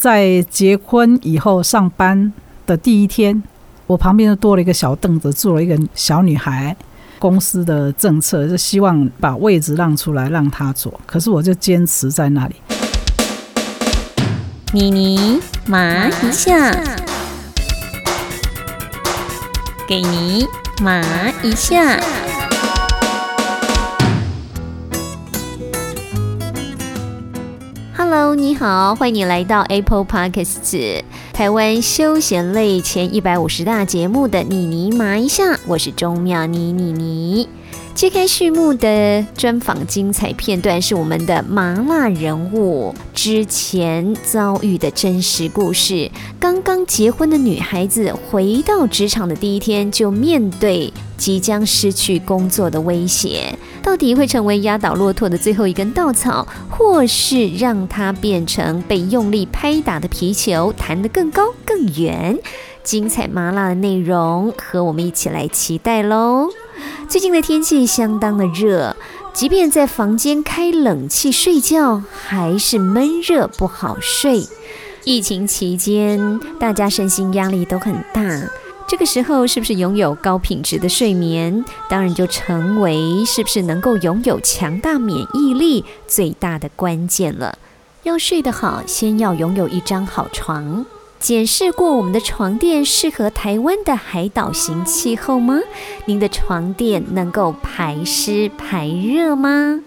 在结婚以后上班的第一天，我旁边就多了一个小凳子，坐了一个小女孩。公司的政策是希望把位置让出来让她坐，可是我就坚持在那里。妮妮麻一下，给你麻一下。你好，欢迎你来到 Apple Podcast 台湾休闲类前一百五十大节目的妮妮麻一下，我是钟妙妮妮妮。揭开序幕的专访精彩片段是我们的麻辣人物之前遭遇的真实故事。刚刚结婚的女孩子回到职场的第一天，就面对即将失去工作的威胁，到底会成为压倒骆驼的最后一根稻草，或是让她变成被用力拍打的皮球，弹得更高更远？精彩麻辣的内容，和我们一起来期待喽！最近的天气相当的热，即便在房间开冷气睡觉，还是闷热不好睡。疫情期间，大家身心压力都很大。这个时候，是不是拥有高品质的睡眠，当然就成为是不是能够拥有强大免疫力最大的关键了。要睡得好，先要拥有一张好床。检视过我们的床垫适合台湾的海岛型气候吗？您的床垫能够排湿排热吗？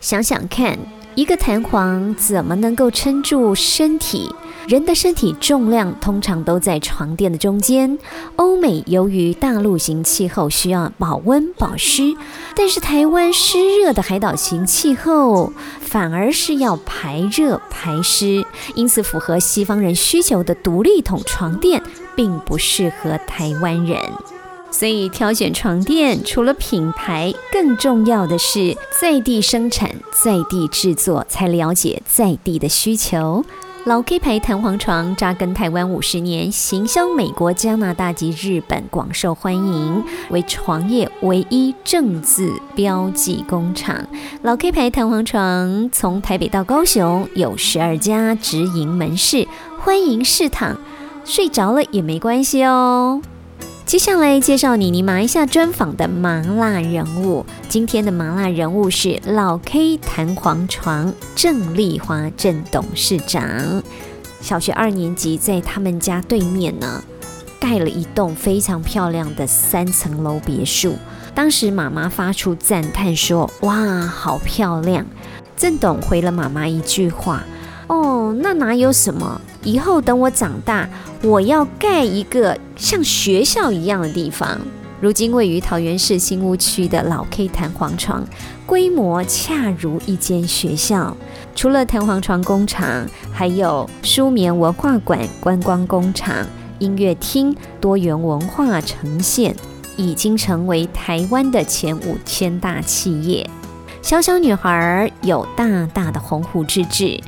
想想看，一个弹簧怎么能够撑住身体？人的身体重量通常都在床垫的中间。欧美由于大陆型气候需要保温保湿，但是台湾湿热的海岛型气候反而是要排热排湿，因此符合西方人需求的独立桶床垫并不适合台湾人。所以挑选床垫，除了品牌，更重要的是在地生产、在地制作，才了解在地的需求。老 K 牌弹簧床扎根台湾五十年，行销美国、加拿大及日本，广受欢迎，为床业唯一正字标记工厂。老 K 牌弹簧床从台北到高雄有十二家直营门市，欢迎试躺，睡着了也没关系哦。接下来介绍妮妮麻一下专访的麻辣人物。今天的麻辣人物是老 K 弹簧床郑丽华郑董事长。小学二年级，在他们家对面呢，盖了一栋非常漂亮的三层楼别墅。当时妈妈发出赞叹说：“哇，好漂亮！”郑董回了妈妈一句话：“哦，那哪有什么？以后等我长大。”我要盖一个像学校一样的地方。如今位于桃园市新屋区的老 K 弹簧床，规模恰如一间学校。除了弹簧床工厂，还有舒眠文化馆、观光工厂、音乐厅，多元文化呈现，已经成为台湾的前五千大企业。小小女孩有大大的鸿鹄之志。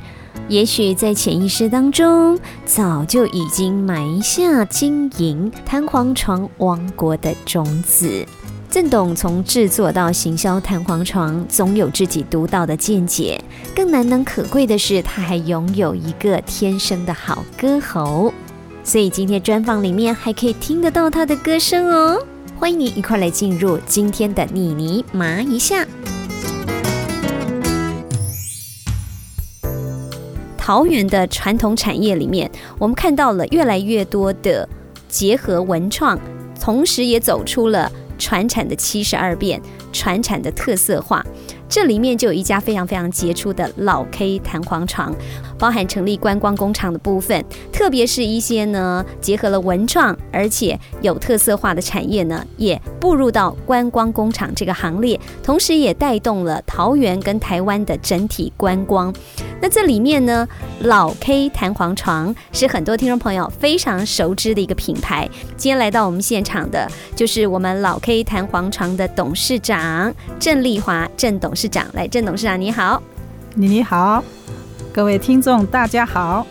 也许在潜意识当中，早就已经埋下经营弹簧床王国的种子。郑董从制作到行销弹簧床，总有自己独到的见解。更难能可贵的是，他还拥有一个天生的好歌喉。所以今天专访里面还可以听得到他的歌声哦。欢迎你一块来进入今天的妮妮麻一下。桃园的传统产业里面，我们看到了越来越多的结合文创，同时也走出了传产的七十二变，传产的特色化。这里面就有一家非常非常杰出的老 K 弹簧床，包含成立观光工厂的部分，特别是一些呢结合了文创而且有特色化的产业呢，也步入到观光工厂这个行列，同时也带动了桃园跟台湾的整体观光。那这里面呢，老 K 弹簧床是很多听众朋友非常熟知的一个品牌。今天来到我们现场的就是我们老 K 弹簧床的董事长郑丽华郑董事。市长来，郑董事长你好，你你好，各位听众大家好。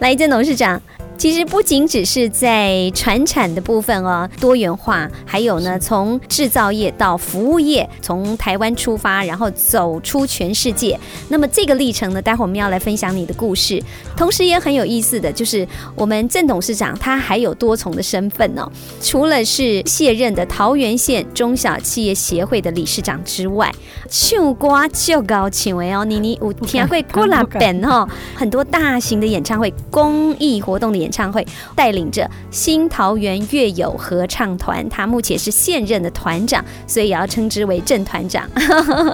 来，郑董事长，其实不仅只是在传产的部分哦，多元化，还有呢，从制造业到服务业，从台湾出发，然后走出全世界。那么这个历程呢，待会我们要来分享你的故事。同时也很有意思的就是，我们郑董事长他还有多重的身份哦，除了是卸任的桃园县中小企业协会的理事长之外，唱歌就高请为哦，你你有听过 过来本哦，很多大型的演唱会、公益活动的演。演唱会带领着新桃园乐友合唱团，他目前是现任的团长，所以也要称之为正团长。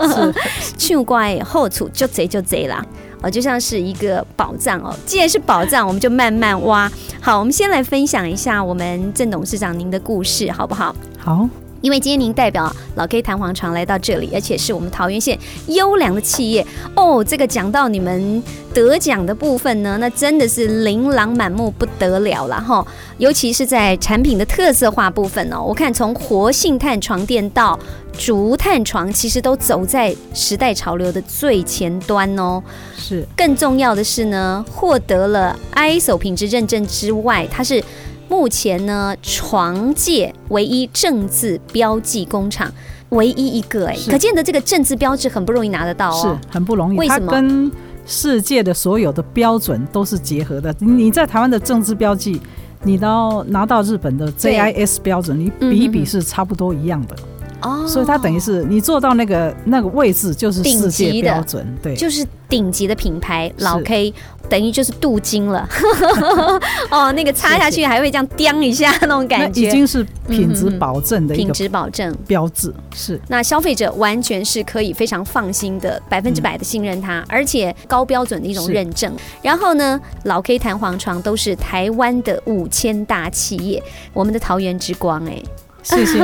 去怪后处就贼就贼啦，哦，就像是一个宝藏哦。既然是宝藏，我们就慢慢挖。好，我们先来分享一下我们郑董事长您的故事，好不好？好。因为今天您代表老 K 弹簧床来到这里，而且是我们桃园县优良的企业哦。这个讲到你们得奖的部分呢，那真的是琳琅满目不得了了哈。尤其是在产品的特色化部分哦，我看从活性炭床垫到竹炭床，其实都走在时代潮流的最前端哦。是，更重要的是呢，获得了 ISO 品质认证之外，它是。目前呢，床界唯一正字标记工厂，唯一一个哎，可见的这个正字标志很不容易拿得到哦，是很不容易。为什么？跟世界的所有的标准都是结合的。你在台湾的政治标记，你到拿到日本的 JIS 标准，你比一比是差不多一样的。哦，所以它等于是你做到那个那个位置，就是世界标准，对，就是顶级的品牌老 K，等于就是镀金了。哦，那个擦下去还会这样叮一下那种感觉，已经是品质保证的品质保证标志。是，那消费者完全是可以非常放心的，百分之百的信任它，而且高标准的一种认证。然后呢，老 K 弹簧床都是台湾的五千大企业，我们的桃园之光哎。谢谢。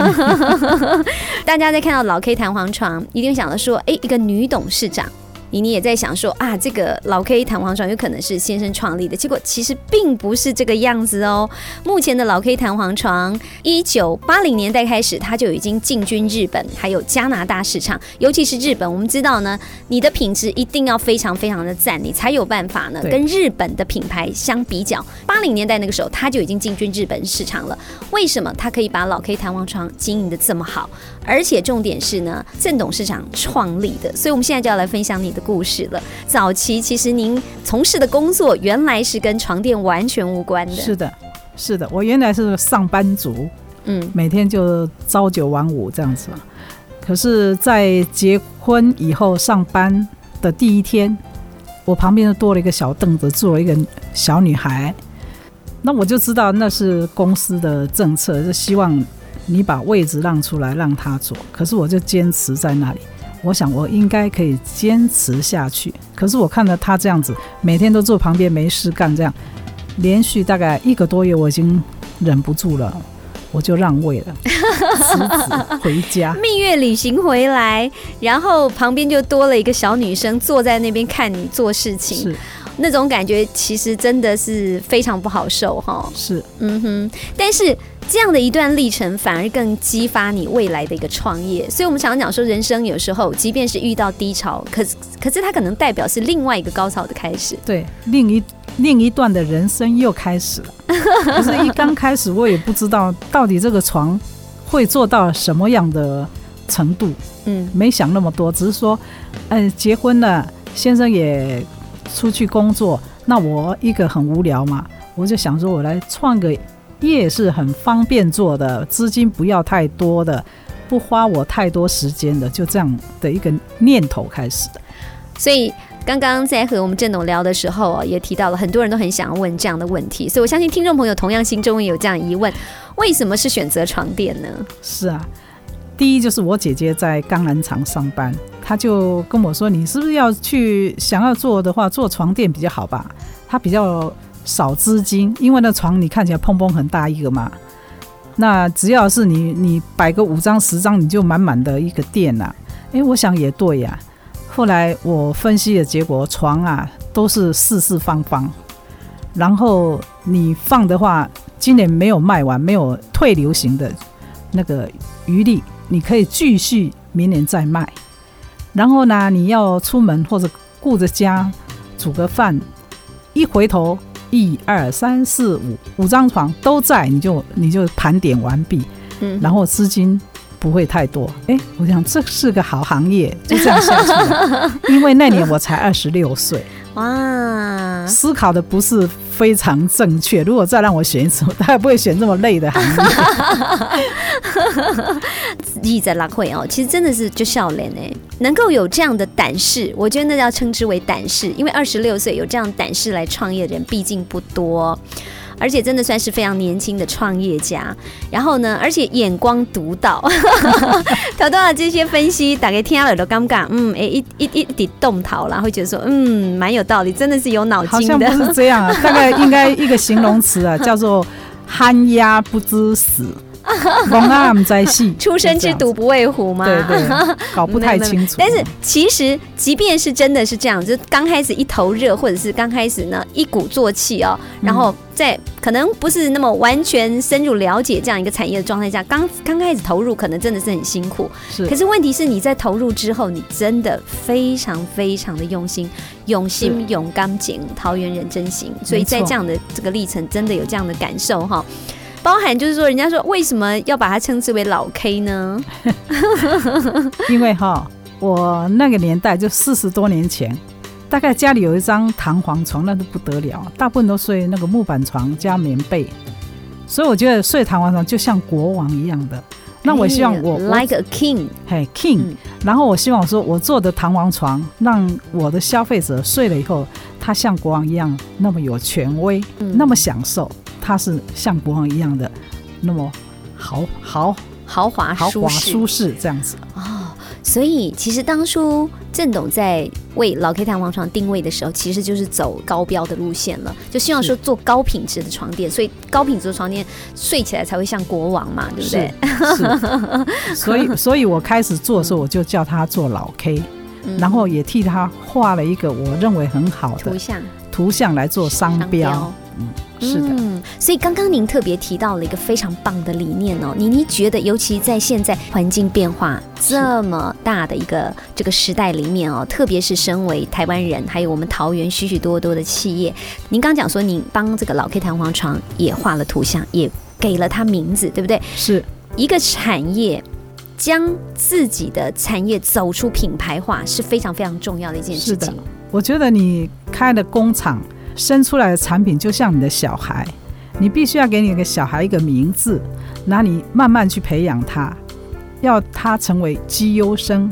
大家在看到老 K 弹簧床，一定想到说，哎，一个女董事长。妮妮也在想说啊，这个老 K 弹簧床有可能是先生创立的，结果其实并不是这个样子哦。目前的老 K 弹簧床，一九八零年代开始，它就已经进军日本，还有加拿大市场，尤其是日本。我们知道呢，你的品质一定要非常非常的赞，你才有办法呢跟日本的品牌相比较。八零年代那个时候，它就已经进军日本市场了。为什么它可以把老 K 弹簧床经营的这么好？而且重点是呢，郑董事长创立的。所以我们现在就要来分享你的。故事了。早期其实您从事的工作原来是跟床垫完全无关的。是的，是的，我原来是上班族，嗯，每天就朝九晚五这样子。可是，在结婚以后上班的第一天，我旁边就多了一个小凳子，坐了一个小女孩。那我就知道那是公司的政策，是希望你把位置让出来让她坐。可是我就坚持在那里。我想我应该可以坚持下去，可是我看到他这样子，每天都坐旁边没事干，这样连续大概一个多月，我已经忍不住了，我就让位了，辞职回家，蜜月旅行回来，然后旁边就多了一个小女生坐在那边看你做事情，是那种感觉，其实真的是非常不好受哈。是，嗯哼，但是。这样的一段历程，反而更激发你未来的一个创业。所以，我们常常讲说，人生有时候，即便是遇到低潮，可是，可是它可能代表是另外一个高潮的开始。对，另一另一段的人生又开始了。可是，一刚开始，我也不知道到底这个床会做到什么样的程度。嗯，没想那么多，只是说，嗯，结婚了，先生也出去工作，那我一个很无聊嘛，我就想说，我来创个。业是很方便做的，资金不要太多的，不花我太多时间的，就这样的一个念头开始的。所以刚刚在和我们郑董聊的时候，也提到了很多人都很想要问这样的问题，所以我相信听众朋友同样心中也有这样疑问：为什么是选择床垫呢？是啊，第一就是我姐姐在钢缆厂上班，她就跟我说：“你是不是要去想要做的话，做床垫比较好吧？”她比较。少资金，因为那床你看起来砰砰很大一个嘛，那只要是你你摆个五张十张，你就满满的一个店呐。哎，我想也对呀。后来我分析的结果，床啊都是四四方方，然后你放的话，今年没有卖完，没有退流行的那个余力，你可以继续明年再卖。然后呢，你要出门或者顾着家煮个饭，一回头。一二三四五五张床都在，你就你就盘点完毕，嗯，然后资金不会太多。哎，我想这是个好行业，就这样下去了。因为那年我才二十六岁，哇，思考的不是非常正确。如果再让我选一次，我大概不会选这么累的行业。立在拉会哦，其实真的是就笑脸哎，能够有这样的胆识，我觉得那要称之为胆识，因为二十六岁有这样胆识来创业的人毕竟不多。而且真的算是非常年轻的创业家，然后呢，而且眼光独到，头到了这些分析，打给听耳朵尴尬，嗯，哎，一一一点动头啦，会觉得说，嗯，蛮有道理，真的是有脑筋的。好像不是这样啊，大概应该一个形容词啊，叫做 憨鸭不知死。龙啊，唔在戏，出生之犊不畏虎吗？对对，搞不太清楚。但是其实，即便是真的是这样，就刚开始一头热，或者是刚开始呢一鼓作气哦，然后在可能不是那么完全深入了解这样一个产业的状态下，刚刚开始投入，可能真的是很辛苦。是。可是问题是，你在投入之后，你真的非常非常的用心，用心勇敢景，桃园人真心。所以在这样的这个历程，真的有这样的感受哈。包含就是说，人家说为什么要把它称之为老 K 呢？因为哈，我那个年代就四十多年前，大概家里有一张弹簧床，那都不得了，大部分都睡那个木板床加棉被，所以我觉得睡弹簧床就像国王一样的。那我希望我 like a king，嘿 king，然后我希望说我做的弹簧床，让我的消费者睡了以后，他像国王一样那么有权威，那么享受。它是像国王一样的，那么豪豪豪华豪华舒适这样子哦。所以其实当初郑董在为老 K 弹簧床定位的时候，其实就是走高标的路线了，就希望说做高品质的床垫，所以高品质的床垫睡起来才会像国王嘛，对不对？是。所以，所以我开始做的时候，我就叫他做老 K，然后也替他画了一个我认为很好的图像图像来做商标。嗯。是的，嗯，所以刚刚您特别提到了一个非常棒的理念哦，妮妮觉得，尤其在现在环境变化这么大的一个这个时代里面哦，特别是身为台湾人，还有我们桃园许许多多的企业，您刚讲说，您帮这个老 K 弹簧床也画了图像，也给了它名字，对不对？是一个产业将自己的产业走出品牌化是非常非常重要的一件事情。我觉得你开的工厂。生出来的产品就像你的小孩，你必须要给你一个小孩一个名字，那你慢慢去培养他，要他成为绩优生。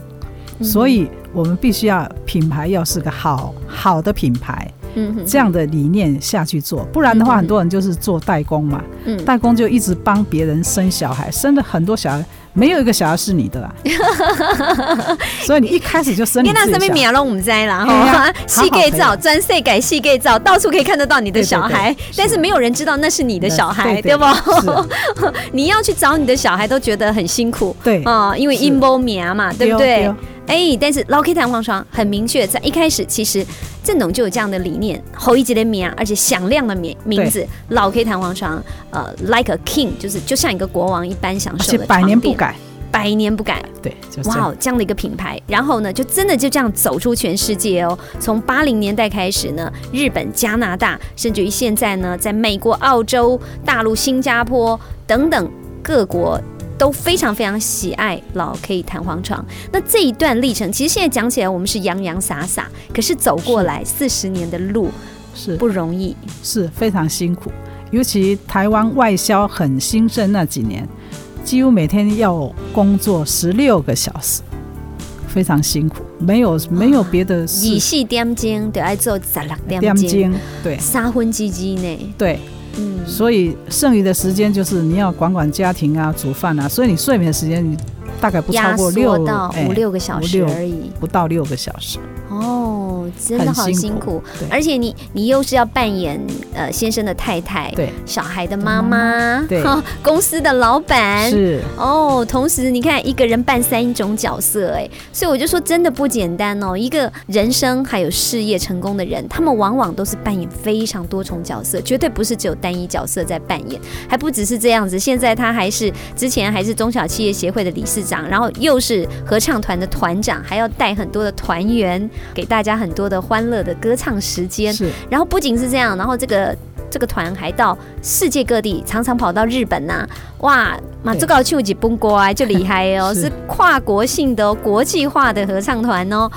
所以我们必须要品牌要是个好好的品牌，嗯，这样的理念下去做，不然的话，很多人就是做代工嘛，嗯，代工就一直帮别人生小孩，生了很多小孩。没有一个小孩是你的啦，所以你一开始就生。你那身边米亚龙我们在啦，哈，细盖照专设改细盖照，到处可以看得到你的小孩，但是没有人知道那是你的小孩，对不？你要去找你的小孩都觉得很辛苦，对啊，因为音波米嘛，对不对？哎，但是老 K 弹簧床很明确，在一开始其实郑董就有这样的理念，后一级的名，而且响亮的名名字，老 K 弹簧床，呃，like a king，就是就像一个国王一般享受的百年不改，百年不改，对，哇，这样的一个品牌，然后呢，就真的就这样走出全世界哦。从八零年代开始呢，日本、加拿大，甚至于现在呢，在美国、澳洲、大陆、新加坡等等各国。都非常非常喜爱老 K 弹簧床。那这一段历程，其实现在讲起来，我们是洋洋洒洒，可是走过来四十年的路是不容易，是非常辛苦。尤其台湾外销很兴盛那几年，几乎每天要工作十六个小时，非常辛苦。没有没有别的，以四点钟就爱做十六点钟，对，三分之一呢，对。嗯，所以剩余的时间就是你要管管家庭啊，煮饭啊，所以你睡眠时间你大概不超过六到五六个小时而已，不到六个小时。哦，真的好辛苦，而且你你又是要扮演呃先生的太太，对，小孩的妈妈，对，公司的老板是哦，同时你看一个人扮三种角色，哎，所以我就说真的不简单哦。一个人生还有事业成功的人，他们往往都是扮演非常多重角色，绝对不是只有单一角色在扮演，还不只是这样子。现在他还是之前还是中小企业协会的理事长，然后又是合唱团的团长，还要带很多的团员。给大家很多的欢乐的歌唱时间，是。然后不仅是这样，然后这个这个团还到世界各地，常常跑到日本呐、哇，马对这个秋几崩过就厉害哦，是是跨国性的、哦、国际化的合唱团哦，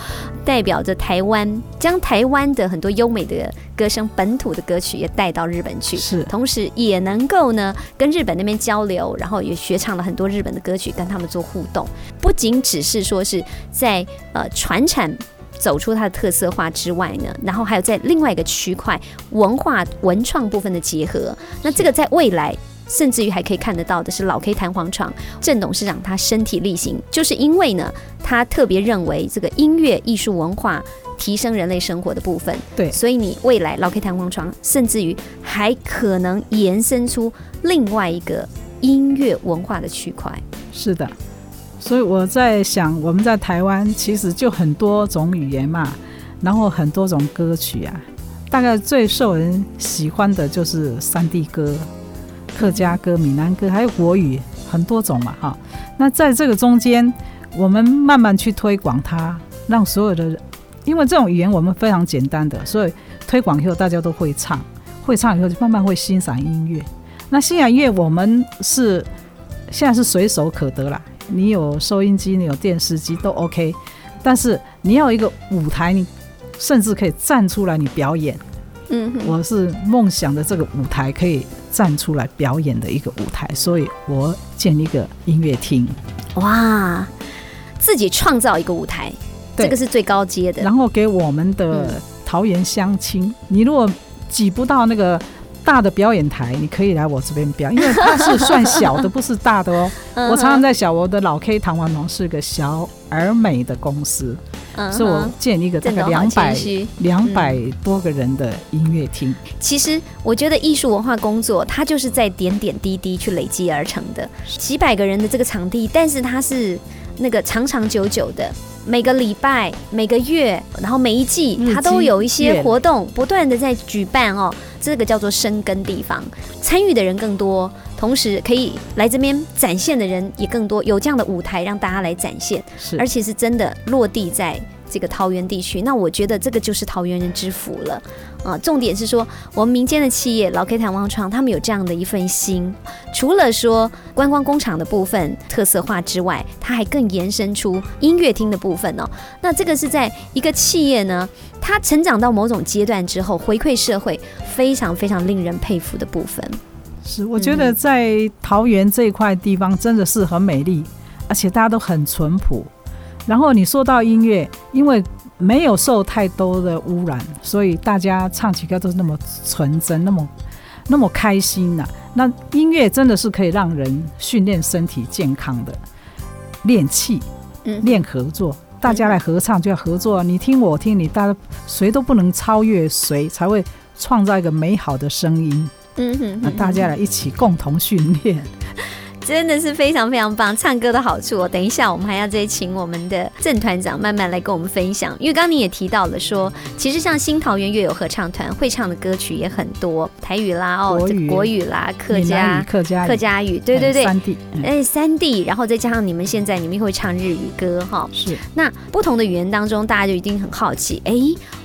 代表着台湾，将台湾的很多优美的歌声、本土的歌曲也带到日本去。是同时也能够呢跟日本那边交流，然后也学唱了很多日本的歌曲，跟他们做互动。不仅只是说是在呃传产走出它的特色化之外呢，然后还有在另外一个区块文化文创部分的结合。那这个在未来。甚至于还可以看得到的是老 K 弹簧床郑董事长他身体力行，就是因为呢，他特别认为这个音乐艺术文化提升人类生活的部分，对所以你未来老 K 弹簧床，甚至于还可能延伸出另外一个音乐文化的区块。是的，所以我在想，我们在台湾其实就很多种语言嘛，然后很多种歌曲啊，大概最受人喜欢的就是山地歌、客家歌、闽南歌，还有国语，很多种嘛哈。那在这个中间，我们慢慢去推广它，让所有的人，因为这种语言我们非常简单的，所以推广以后大家都会唱，会唱以后就慢慢会欣赏音乐。那欣赏音乐我们是现在是随手可得啦，你有收音机，你有电视机都 OK，但是你要一个舞台，你甚至可以站出来你表演。嗯，我是梦想的这个舞台可以站出来表演的一个舞台，所以我建一个音乐厅，哇，自己创造一个舞台，这个是最高阶的。然后给我们的嗯桃园乡亲，你如果挤不到那个。大的表演台，你可以来我这边表演，因为它是算小的，不是大的哦。我常常在想，我的老 K 唐王龙是个小而美的公司，嗯哼所以我建一个大概郑董好两百。两百多个人的音乐厅。其实我觉得艺术文化工作，它就是在点点滴滴去累积而成的，几百个人的这个场地，但是它是那个长长久久的。每个礼拜、每个月，然后每一季它都有一些活动不断的在举办哦。这个叫做生根地方，参与的人更多，同时可以来这边展现的人也更多，有这样的舞台让大家来展现。而且是真的落地在这个桃园地区。那我觉得这个就是桃园人之福了啊！重点是说，我们民间的企业老 K 弹簧床，他们有这样的一份心，除了说观光工厂的部分特色化之外，它还更延伸出音乐厅的部分哦。那这个是在一个企业呢，它成长到某种阶段之后，回馈社会，非常非常令人佩服的部分。是，我觉得在桃园这一块地方真的是很美丽，而且大家都很淳朴。然后你说到音乐，因为没有受太多的污染，所以大家唱起歌都是那么纯真，那么那么开心呐、那音乐真的是可以让人训练身体健康的，练气。嗯，练合作，大家来合唱就要合作，你听我听你，大家谁都不能超越谁，才会创造一个美好的声音。嗯哼那大家来一起共同训练。真的是非常非常棒，唱歌的好处哦。等一下，我们还要再请我们的郑团长慢慢来跟我们分享。因为刚刚你也提到了说，其实像新桃园乐友合唱团会唱的歌曲也很多，台语啦、哦国语这个国语啦、客家、客家、客家语，对对对，三地、嗯哎，三地，然后再加上你们现在你们会唱日语歌哈。是那不同的语言当中，大家就一定很好奇，哎，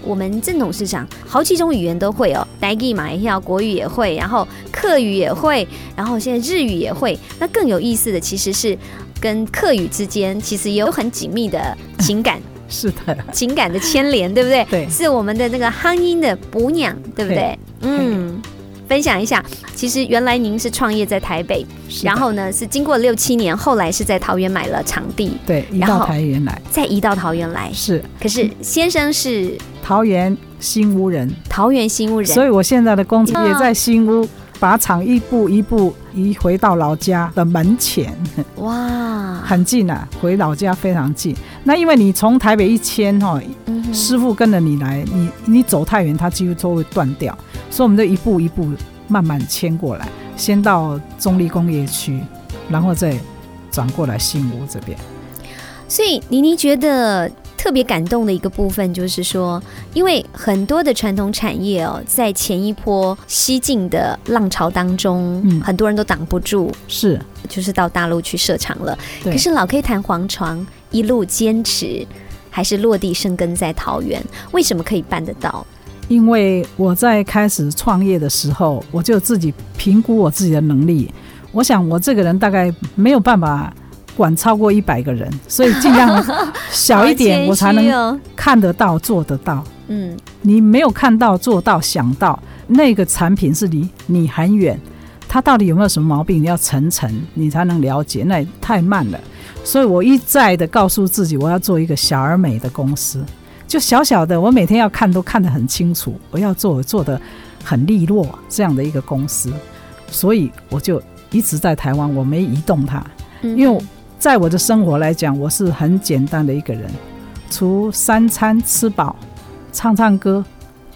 我们郑董事长好几种语言都会哦，台语嘛也要，国语也会，然后客语也会，然后现在日语也会。那更有意思的其实是跟客语之间其实也有很紧密的情感 是的，情感的牵连，对不对？对。是我们的那个夯音的补娘，对不对？嗯。分享一下，其实原来您是创业在台北，然后呢是经过六七年，后来是在桃园买了场地，对移到桃园来再移到桃园来。是。可是先生是？桃园新屋人，桃园新屋人，所以我现在的工作嗯也在新屋，把厂一步一步移回到老家的门前，哇，很近啊，回老家非常近。那因为你从台北一迁哈，嗯师傅跟着你来，你你走太远，它几乎都会断掉，所以我们就一步一步慢慢迁过来，先到中立工业区，然后再转过来新屋这边。所以妮妮觉得特别感动的一个部分，就是说，因为很多的传统产业哦，在前一波西进的浪潮当中，嗯很多人都挡不住，是，就是到大陆去设厂了。可是老 K 弹簧床一路坚持，还是落地生根在桃园，为什么可以办得到？因为我在开始创业的时候，我就自己评估我自己的能力。我想我这个人大概没有办法管超过一百个人，所以尽量 小一点，我才能看得到、做得到。嗯，你没有看到、做到、想到那个产品是离你很远，它到底有没有什么毛病？你要层层，你才能了解，那太慢了。所以我一再的告诉自己，我要做一个小而美的公司。就小小的，我每天要看都看得很清楚。我要做做的很利落这样的一个公司，所以我就一直在台湾，我没移动它。因为在我的生活来讲，我是很简单的一个人，除三餐吃饱、唱唱歌，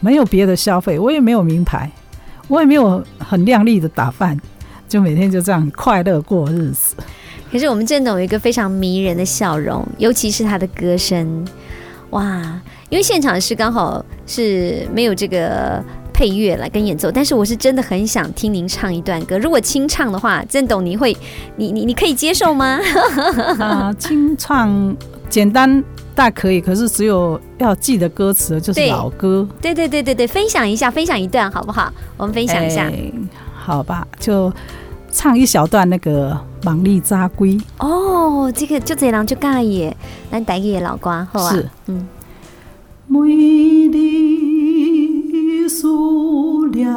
没有别的消费，我也没有名牌，我也没有很靓丽的打扮，就每天就这样快乐过日子。可是我们郑董有一个非常迷人的笑容，尤其是他的歌声。哇，因为现场是刚好是没有这个配乐来跟演奏，但是我是真的很想听您唱一段歌。如果清唱的话，郑董你会，你你你可以接受吗？啊，清唱简单大可以，可是只有要记得歌词，就是老歌。对对对对对，分享一下，分享一段好不好？我们分享一下，好吧，就唱一小段那个《忙里扎龟》。哦，这个就这样就介意。咱台语的老歌，好啊。是，嗯。每日苏联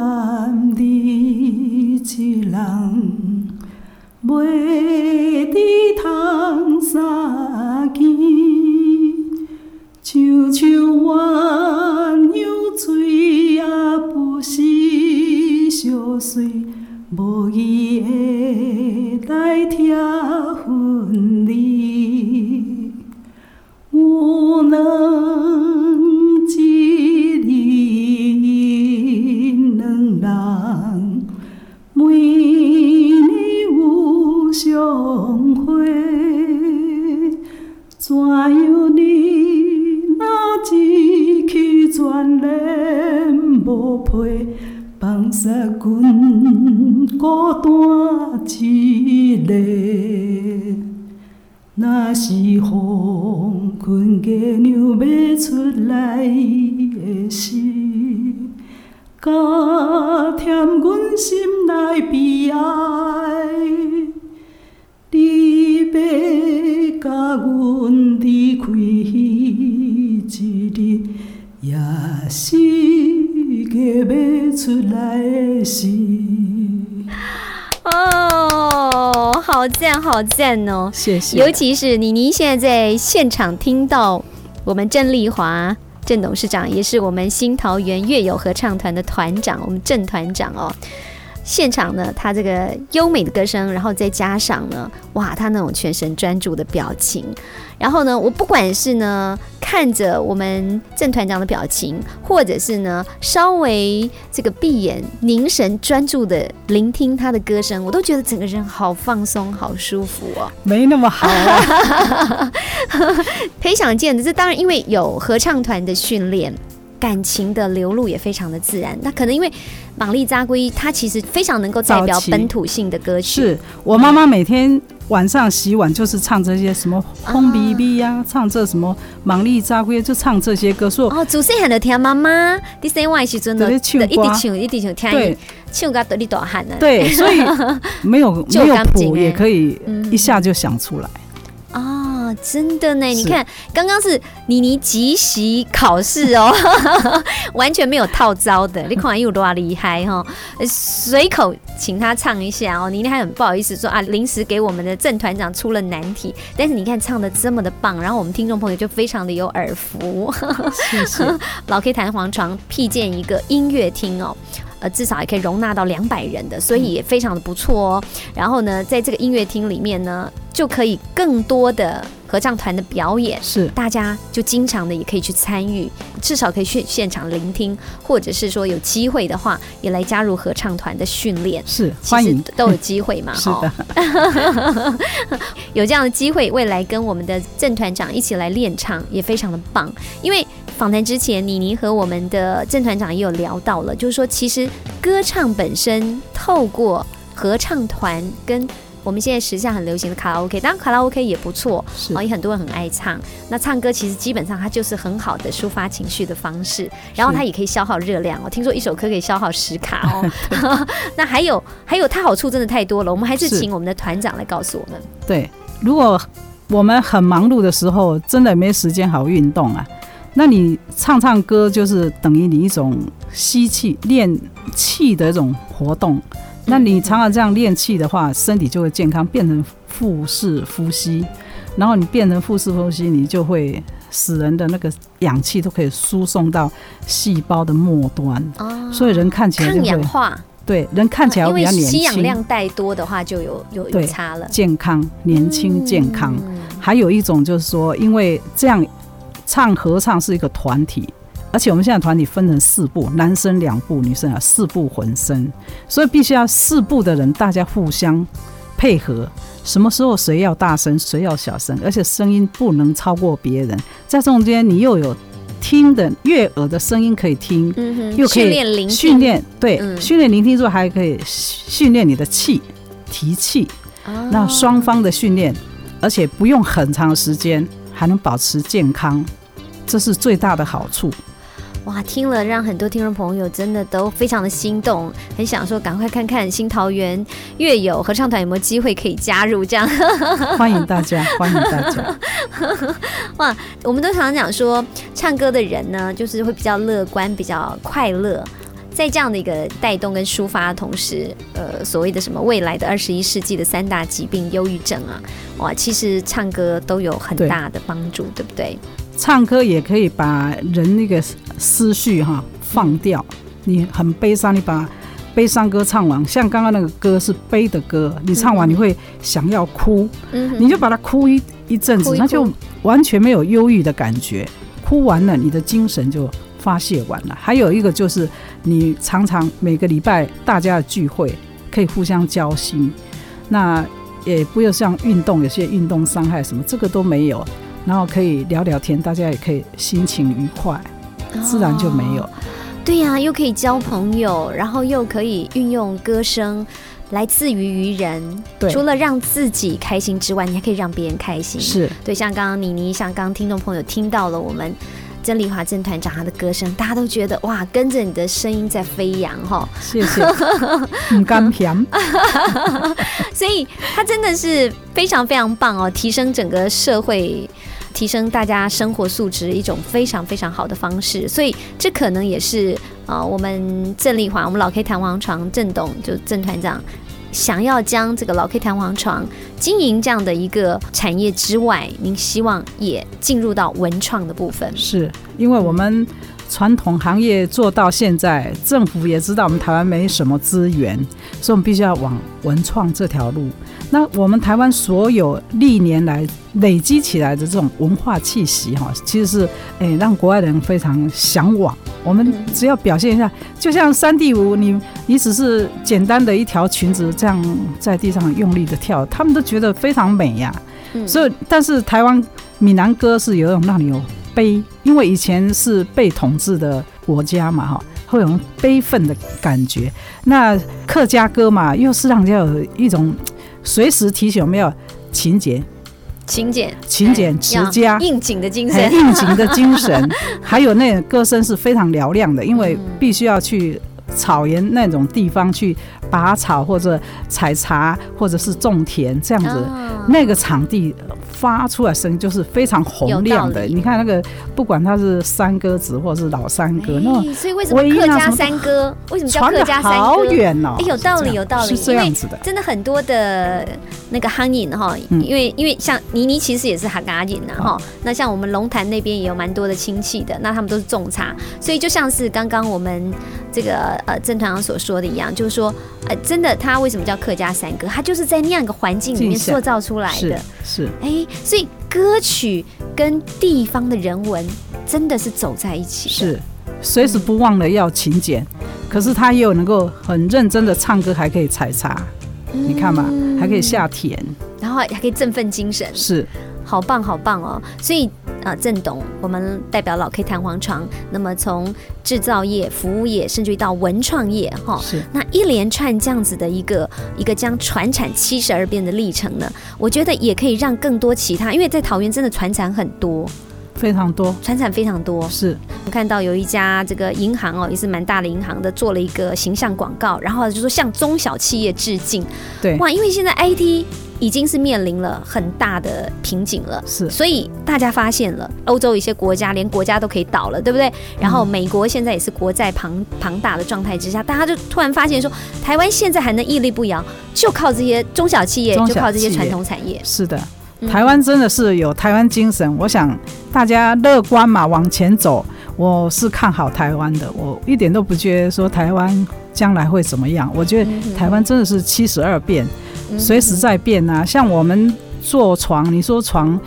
好赞，好赞哦！谢谢。尤其是妮妮现在在现场听到我们郑丽华郑董事长，也是我们新桃园乐友合唱团的团长，我们郑团长哦。现场呢，他这个优美的歌声，然后再加上呢，哇，他那种全神专注的表情，然后呢，我不管是呢看着我们郑团长的表情，或者是呢稍微这个闭眼凝神专注的聆听他的歌声，我都觉得整个人好放松、好舒服哦。没那么好，可以想见的，这当然因为有合唱团的训练。感情的流露也非常的自然。那可能因为《玛丽扎龟》，它其实非常能够代表本土性的歌曲。是我妈妈每天晚上洗碗就是唱这些什么《红 BB》呀，唱这什么《玛丽扎龟》，就唱这些歌。说哦，祖先喊的听妈妈，第三晚时阵的一直唱，一直唱，听唱个得你大喊呢。对，所以没有 没有谱也可以一下就想出来。真的呢，你看刚刚是妮妮即席考试哦，完全没有套招的，你看又多厉害哈！随口请他唱一下哦，妮妮还很不好意思说啊，临时给我们的郑团长出了难题，但是你看唱的这么的棒，然后我们听众朋友就非常的有耳福，谢谢。老 K 弹簧床辟建一个音乐厅哦。呃，至少也可以容纳到两百人的，所以也非常的不错哦。然后呢，在这个音乐厅里面呢，就可以更多的合唱团的表演，是。大家就经常的也可以去参与，至少可以去现场聆听，或者是说有机会的话，也来加入合唱团的训练，是欢迎。都有机会嘛，是的，有这样的机会，未来跟我们的郑团长一起来练唱也非常的棒，因为。访谈之前，妮妮和我们的郑团长也有聊到了，就是说，其实歌唱本身透过合唱团跟我们现在时下很流行的卡拉 OK，当然卡拉 OK 也不错，啊哦，也很多人很爱唱。那唱歌其实基本上它就是很好的抒发情绪的方式，然后它也可以消耗热量。我听说一首歌可以消耗十卡哦。那还有还有它好处真的太多了，我们还是是请我们的团长来告诉我们。对，如果我们很忙碌的时候，真的没时间好运动啊，那你唱唱歌就是等于你一种吸气练气的一种活动。那你常常这样练气的话，身体就会健康，变成腹式呼吸。然后你变成腹式呼吸，你就会使人的那个氧气都可以输送到细胞的末端，哦所以人看起来就抗氧化，对人看起来比较年吸氧、量带多的话就有有有差了。健康、年轻、健康。嗯还有一种就是说，因为这样唱合唱是一个团体，而且我们现在团体分成四部，男生两部，女生啊四部混声，所以必须要四部的人大家互相配合。什么时候谁要大声，谁要小声，而且声音不能超过别人。在中间你又有听的悦耳的声音可以听，嗯哼，又可以训练聆听训练对、嗯训练聆听之后，还可以训练你的气提气。哦那双方的训练，而且不用很长时间，还能保持健康，这是最大的好处。哇，听了让很多听众朋友真的都非常的心动，很想说赶快看看新桃园乐友合唱团有没有机会可以加入这样。欢迎大家，欢迎大家。哇，我们都常常讲说，唱歌的人呢，就是会比较乐观，比较快乐。在这样的一个带动跟抒发的同时，呃，所谓的什么未来的二十一世纪的三大疾病，忧郁症啊，哇，其实唱歌都有很大的帮助，对不对？唱歌也可以把人那个思绪哈放掉。你很悲伤，你把悲伤歌唱完，像刚刚那个歌是悲的歌，你唱完嗯你会想要哭，嗯你就把它哭一一阵子，那就完全没有忧郁的感觉。哭完了，你的精神就发泄完了。还有一个就是，你常常每个礼拜大家的聚会可以互相交心，那也不要像运动，有些运动伤害什么，这个都没有。然后可以聊聊天，大家也可以心情愉快，自然就没有哦。对呀、又可以交朋友，然后又可以运用歌声来自娱于人。对除了让自己开心之外，你还可以让别人开心。是对，像刚刚妮妮，像刚刚听众朋友听到了我们曾丽华曾团长他的歌声，大家都觉得哇，跟着你的声音在飞扬哈，谢谢，很甘甜。所以他真的是非常非常棒哦，提升整个社会。提升大家生活素质一种非常非常好的方式，所以这可能也是呃我们郑丽华，我们老 K 弹簧床郑董就郑团长想要将这个老 K 弹簧床经营这样的一个产业之外，您希望也进入到文创的部分。是因为我们传统行业做到现在，政府也知道我们台湾没什么资源，所以我们必须要往文创这条路。那我们台湾所有历年来累积起来的这种文化气息，哈，其实是诶、让国外人非常向往。我们只要表现一下，就像山地舞，你你只是简单的一条裙子这样在地上用力的跳，他们都觉得非常美呀、所以，但是台湾闽南歌是有一种让你有悲，因为以前是被统治的国家嘛，哈，会有悲愤的感觉。那客家歌嘛，又是让人家有一种随时提醒我们要勤俭、勤俭、勤俭持家。应景的精神。应景的精神，还有那个歌声是非常嘹亮的，因为嗯必须要去草原那种地方去拔草或者采茶或者是种田这样子，啊那个场地发出来声音就是非常洪亮的。你看那个，不管它是山歌子或是老山歌，那所以为什么客家山歌为什么叫客家山好歌？远哦。哎有道理有道理是这样子的。真的很多的那个夯饮哈，嗯因为因为像妮妮其实也是哈嘎饮呐哦哈，那像我们龙潭那边也有蛮多的亲戚的，那他们都是种茶，所以就像是刚刚我们这个呃郑团长所说的一样，就是说呃真的他为什么叫客家山歌，他就是在那样一个环境里面塑造出来的，是，哎，所以歌曲跟地方的人文真的是走在一起，是，随时不忘了要勤俭，可是他也有能够很认真的唱歌，还可以采茶，你看嘛，还可以下田，然后还可以振奋精神。是。好棒，好棒哦！所以呃，郑董，我们代表老 K 弹簧床，那么从制造业、服务业，甚至于到文创业，哈，是。那一连串这样子的一个一个将传产七十二变的历程呢，我觉得也可以让更多其他，因为在桃园真的传产很多，非常多，传产非常多。是。我看到有一家这个银行哦，也是蛮大的银行的，做了一个形象广告，然后就说向中小企业致敬。对，哇，因为现在 IT 已经是面临了很大的瓶颈了。是所以大家发现了，欧洲一些国家连国家都可以倒了，对不对？然后美国现在也是国债庞庞大的状态之下，大家就突然发现说，台湾现在还能屹立不摇，就靠这些中小企业，就靠这些传统产业。是的，嗯台湾真的是有台湾精神，我想大家乐观嘛，往前走。我是看好台湾的，我一点都不觉得说台湾将来会怎么样。我觉得嗯台湾真的是七十二变，随时在变啊。像我们坐床，你说床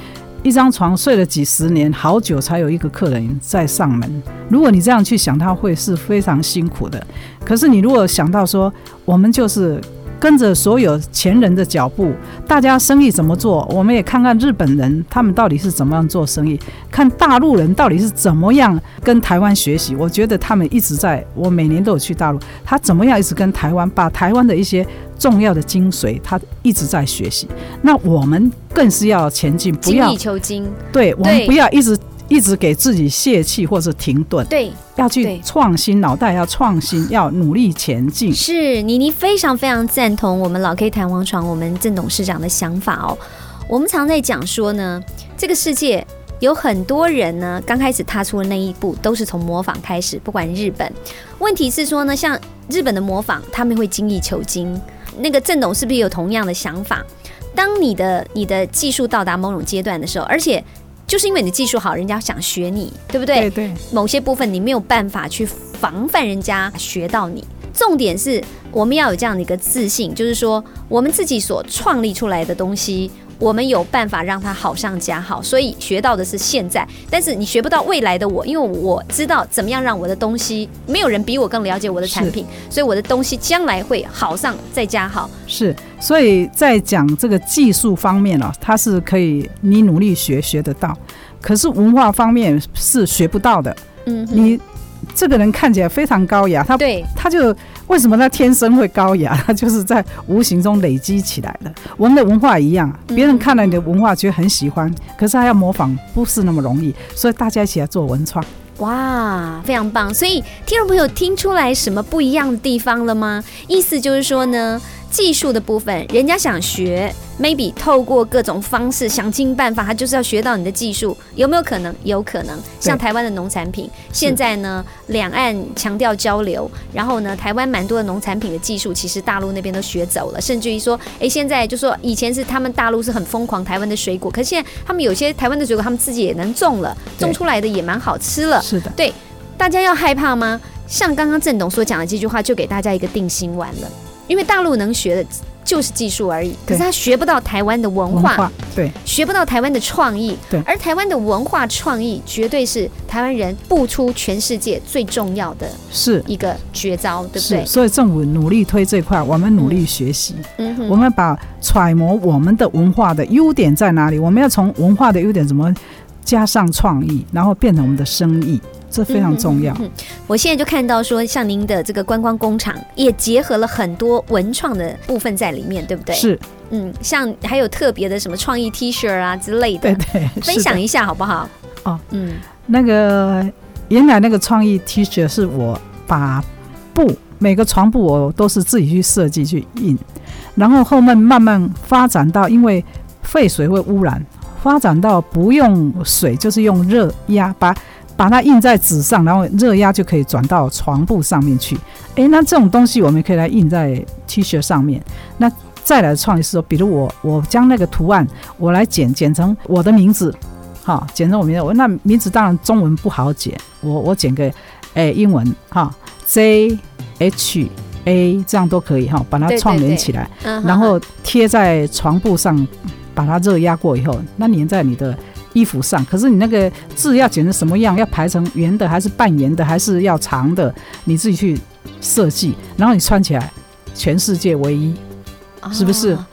一张床睡了几十年，好久才有一个客人再上门。如果你这样去想，他会是非常辛苦的。可是你如果想到说，我们就是跟着所有前人的脚步，大家生意怎么做，我们也看看日本人他们到底是怎么样做生意，看大陆人到底是怎么样跟台湾学习。我觉得他们一直在，我每年都有去大陆，他怎么样一直跟台湾把台湾的一些重要的精髓，他一直在学习。那我们更是要前进，不要精益求精，对我们不要一直一直给自己泄气或者停顿，对，要去创新，脑袋要创新，要努力前进。是妮妮非常非常赞同我们老 K 弹簧床我们郑董事长的想法哦。我们常在讲说呢，这个世界有很多人呢，刚开始踏出的那一步都是从模仿开始，不管日本。问题是说呢，像日本的模仿，他们会精益求精。那个郑董是不是有同样的想法？当你的你的技术到达某种阶段的时候，而且就是因为你的技术好，人家想学你，对不对？对对，某些部分你没有办法去防范人家学到你。重点是我们要有这样的一个自信，就是说我们自己所创立出来的东西，我们有办法让它好上加好。所以学到的是现在，但是你学不到未来的我，因为我知道怎么样让我的东西，没有人比我更了解我的产品，所以我的东西将来会好上再加好。是，所以在讲这个技术方面哦，它是可以你努力学学得到，可是文化方面是学不到的。嗯，你这个人看起来非常高雅，他对，他就为什么他天生会高雅？他就是在无形中累积起来的。我们的文化一样，嗯别人看了你的文化觉得很喜欢，可是他要模仿不是那么容易，所以大家一起来做文创。哇，非常棒！所以听众朋友听出来什么不一样的地方了吗？意思就是说呢，技术的部分，人家想学，maybe 透过各种方式想尽办法，他就是要学到你的技术，有没有可能？有可能。像台湾的农产品，现在呢，两岸强调交流，然后呢，台湾蛮多的农产品的技术，其实大陆那边都学走了，甚至于说，诶，现在就说以前是他们大陆是很疯狂台湾的水果，可是现在他们有些台湾的水果，他们自己也能种了，种出来的也蛮好吃了。是的，对大家要害怕吗？像刚刚郑董所讲的这句话，就给大家一个定心丸了。因为大陆能学的就是技术而已，可是他学不到台湾的文化，文化对学不到台湾的创意。对而台湾的文化创意绝对是台湾人步出全世界最重要的是。一个绝招，对不是，对？所以政府努力推这块，我们努力学习，嗯哼我们把揣摩我们的文化的优点在哪里，我们要从文化的优点怎么加上创意，然后变成我们的生意，这非常重要。我现在就看到说，像您的这个观光工厂也结合了很多文创的部分在里面，对不对？，是，嗯，像还有特别的什么创意 T 恤啊之类的对，对，分享一下好不好？哦，嗯，那个原来那个创意 T 恤是我把布每个床布我都是自己去设计去印，然后后面慢慢发展到因为废水会污染，发展到不用水就是用热压把。把它印在纸上，然后热压就可以转到床布上面去。诶，那这种东西我们可以来印在 T 恤上面。那再来的创意是说，比如我我将那个图案我来剪剪成我的名字，哈，剪成我名字。我那名字当然中文不好剪，我我剪个诶英文哈，J H A 这样都可以哈，把它串联起来，嗯然后贴在床布上，把它热压过以后，那粘在你的衣服上。可是你那个字要剪成什么样，要排成圆的还是半圆的，还是要长的，你自己去设计，然后你穿起来，全世界唯一。是不是哦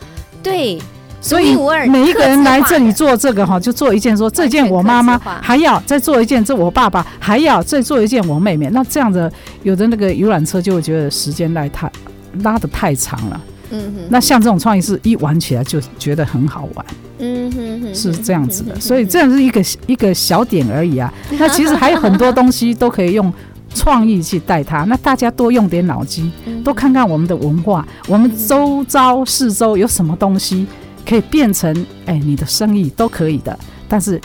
对，所以每一个人来这里做这个哈，就做一件说这件我妈妈还要再做一件，这我爸爸还要再做一件我妹妹。那这样子有的那个游览车就会觉得时间拉太拉的太长了。嗯哼，那像这种创意是一玩起来就觉得很好玩，嗯哼哼，是这样子的。所以这样是一个一个小点而已啊。那其实还有很多东西都可以用创意去带它。那大家多用点脑筋，嗯多看看我们的文化，我们周遭四周有什么东西可以变成哎你的生意都可以的。但是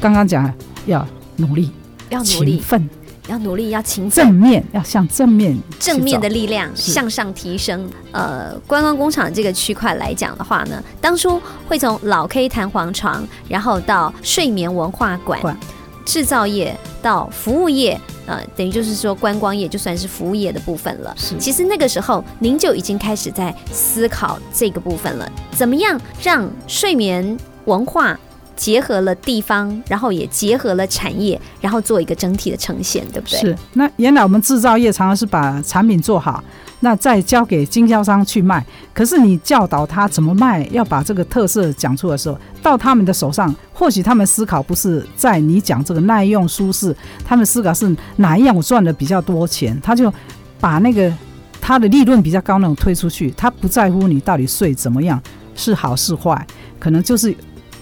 刚刚讲要努力、要努力，勤奋、要努力，要勤奋正。面，要向正面正面的力量向上提升。呃，观光工厂这个区块来讲的话呢，当初会从老 K 弹簧床，然后到睡眠文化馆馆、制造业到服务业，呃，等于就是说观光业就算是服务业的部分了。是其实那个时候，您就已经开始在思考这个部分了，怎么样让睡眠文化结合了地方，然后也结合了产业，然后做一个整体的呈现，对不对？是，那原来我们制造业常常是把产品做好，那再交给经销商去卖。可是你教导他怎么卖，要把这个特色讲出来的时候，到他们的手上，或许他们思考不是在你讲这个耐用舒适，他们思考是哪一样我赚的比较多钱，他就把那个他的利润比较高那种推出去，他不在乎你到底税怎么样，是好是坏，可能就是。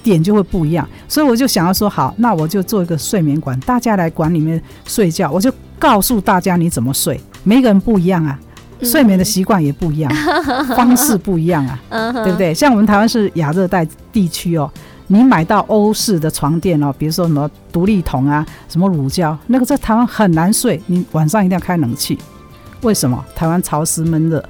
点就会不一样，所以我就想要说，好，那我就做一个睡眠馆，大家来馆里面睡觉，我就告诉大家你怎么睡，每个人不一样啊，嗯。睡眠的习惯也不一样，方式不一样啊，嗯对不对？像我们台湾是亚热带地区哦，你买到欧式的床垫哦，比如说什么独立筒啊，什么乳胶，那个在台湾很难睡，你晚上一定要开冷气，为什么？台湾潮湿闷热，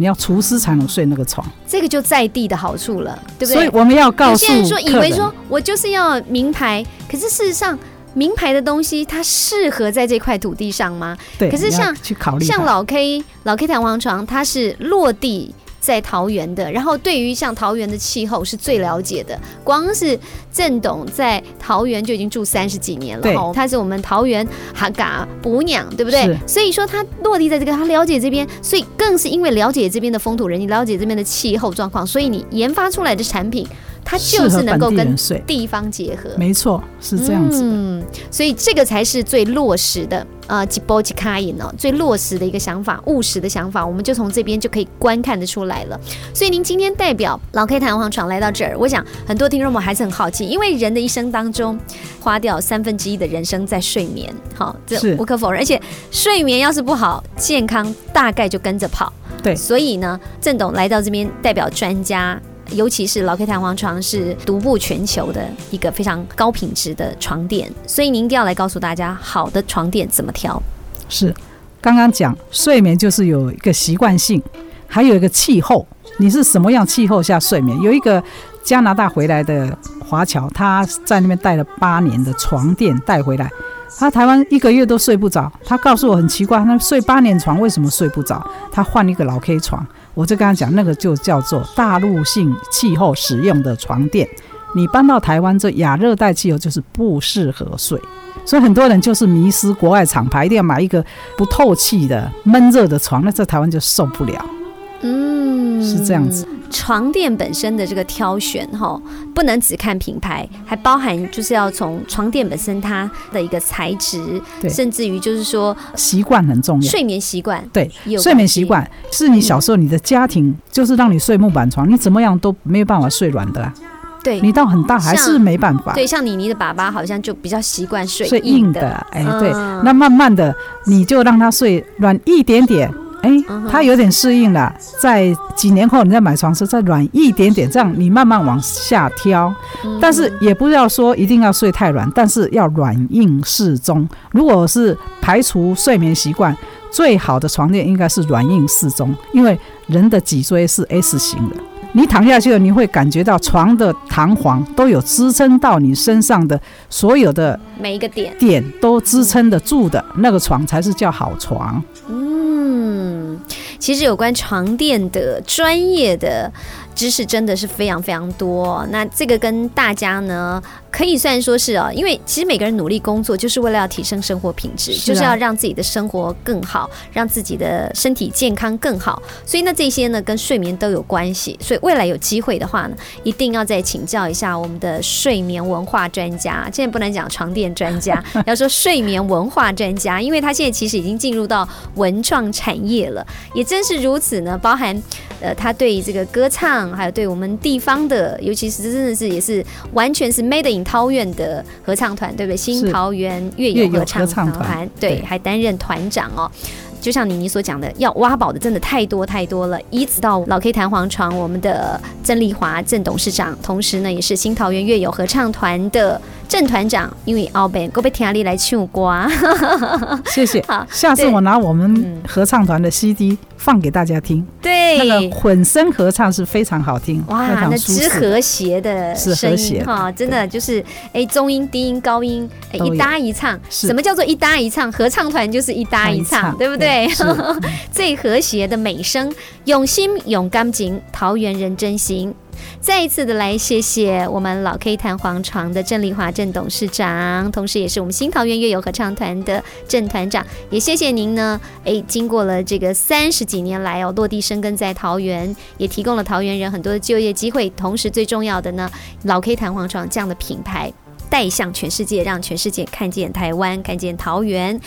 你要厨师才能睡那个床，这个就在地的好处了，对不对？所以我们要告诉有些人说以为说我就是要名牌，可是事实上名牌的东西它适合在这块土地上吗？对，可是像去考虑，像老 K 老 K 弹簧床，它是落地。在桃园的，然后对于像桃园的气候是最了解的。光是郑董在桃园就已经住三十几年了，他是我们桃园哈嘎补娘，对不对是？所以说他落地在这个，他了解这边，所以更是因为了解这边的风土人情，了解这边的气候状况，所以你研发出来的产品，它就是能够跟地方结合。没错，是这样子的。嗯，所以这个才是最落实的，呃，吉波吉卡因哦，最落实的一个想法，务实的想法，我们就从这边就可以观看得出来了。所以您今天代表老 K 弹簧床来到这儿，我想很多听众们还是很好奇，因为人的一生当中花掉三分之一的人生在睡眠，好，这无可否认，而且睡眠要是不好，健康大概就跟着跑。对所以呢，郑董来到这边代表专家。尤其是老 K 弹簧床是独步全球的一个非常高品质的床垫，所以您一定要来告诉大家，好的床垫怎么挑。是，刚刚讲睡眠就是有一个习惯性，还有一个气候，你是什么样气候下睡眠？有一个加拿大回来的华侨，他在那边带了八年的床垫带回来，他台湾一个月都睡不着。他告诉我很奇怪，他睡八年床为什么睡不着？他换一个老 K 床，我就跟他讲，那个就叫做大陆性气候使用的床垫。你搬到台湾这亚热带气候就是不适合睡。所以很多人就是迷失国外厂牌，一定要买一个不透气的闷热的床，那在台湾就受不了。嗯。是这样子。床垫本身的这个挑选哈，不能只看品牌，还包含就是要从床垫本身它的一个材质，对。甚至于就是说习惯很重要。睡眠习惯对有睡眠习惯是你小时候你的家庭就是让你睡木板床，你怎么样都没有办法睡软的、啊，对。你到很大还是没办法。对，像妮妮的爸爸好像就比较习惯睡睡硬的，哎，对，嗯。那慢慢的你就让他睡软一点点，哎嗯哼，他有点适应了，在几年后你再买床时再软一点点，这样你慢慢往下挑，嗯但是也不要说一定要睡太软，但是要软硬适中。如果是排除睡眠习惯，最好的床垫应该是软硬适中，因为人的脊椎是 S 型的。你躺下去了，你会感觉到床的弹簧都有支撑到你身上的所有的每一个点。点都支撑得住的那个床才是叫好床。嗯，其实有关床垫的专业的知识真的是非常非常多。那这个跟大家呢，可以算说是哦，因为其实每个人努力工作，就是为了要提升生活品质，是啊就是要让自己的生活更好，让自己的身体健康更好。所以那，这些呢跟睡眠都有关系。所以未来有机会的话呢，一定要再请教一下我们的睡眠文化专家。现在不能讲床垫专家，要说睡眠文化专家，因为他现在其实已经进入到文创产业了。也正是如此呢，包含呃，他对这个歌唱，还有对我们地方的，尤其是真的是也是完全是 Made in 桃园的合唱团，对不对？新桃园乐乐友友合唱团团，对，还担任团长哦。就像妮妮所讲的，要挖宝的真的太多太多了。一直到老 K 弹簧床，我们的郑丽华郑董事长，同时呢也是新桃园乐友合唱团的郑团长，因为奥本我被听力来唱歌，谢谢好。下次我拿我们嗯合唱团的 CD 放给大家听，对，那个混声合唱是非常好听，哇，那。之和谐的声音哈，真的就是哎，中音、低音、高音，哎，一搭一唱。什么叫做一搭一唱？合唱团就是一搭一唱，对不对？最和谐的美声，用心用感情，桃园人真心。再一次的来谢谢我们老 K 弹簧床的郑丽华郑董事长，同时也是我们新桃园乐友合唱团的郑团长，也谢谢您呢。诶，经过了这个三十几年来哦，落地生根在桃园，也提供了桃园人很多的就业机会，同时最重要的呢，老 K 弹簧床这样的品牌。带向全世界，让全世界看见台湾，看见桃园。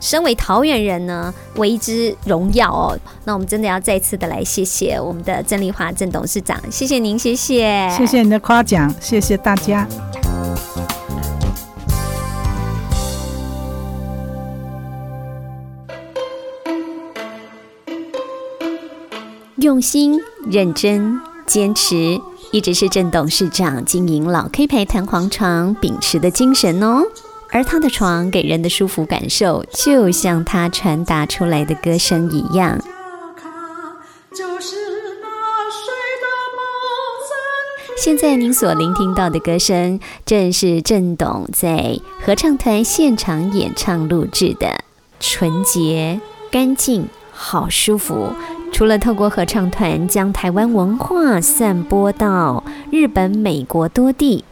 身为桃园人呢，为之荣耀哦。那我们真的要再次的来谢谢我们的郑丽华郑董事长，谢谢您，谢谢，谢谢你的夸奖，谢谢大家。用心、认真、坚持，一直是郑董事长经营老 K 牌弹簧床秉持的精神哦。而他的床给人的舒服感受，就像他传达出来的歌声一样。现在您所聆听到的歌声，正是郑董在合唱团现场演唱录制的，纯洁、干净、好舒服。除了透过合唱团将台湾文化散播到日本、美国多地，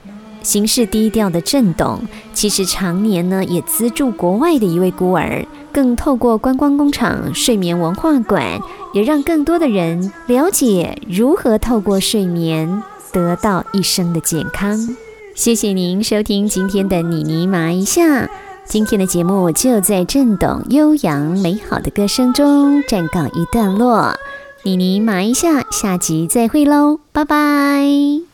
行事低调的郑董，其实常年呢也资助国外的一位孤儿，更透过观光工厂、睡眠文化馆，也让更多的人了解如何透过睡眠得到一生的健康。谢谢您收听今天的妮妮麻一下。今天的节目就在郑董悠扬美好的歌声中暂告一段落。妮妮麻一下，下集再会喽，拜拜。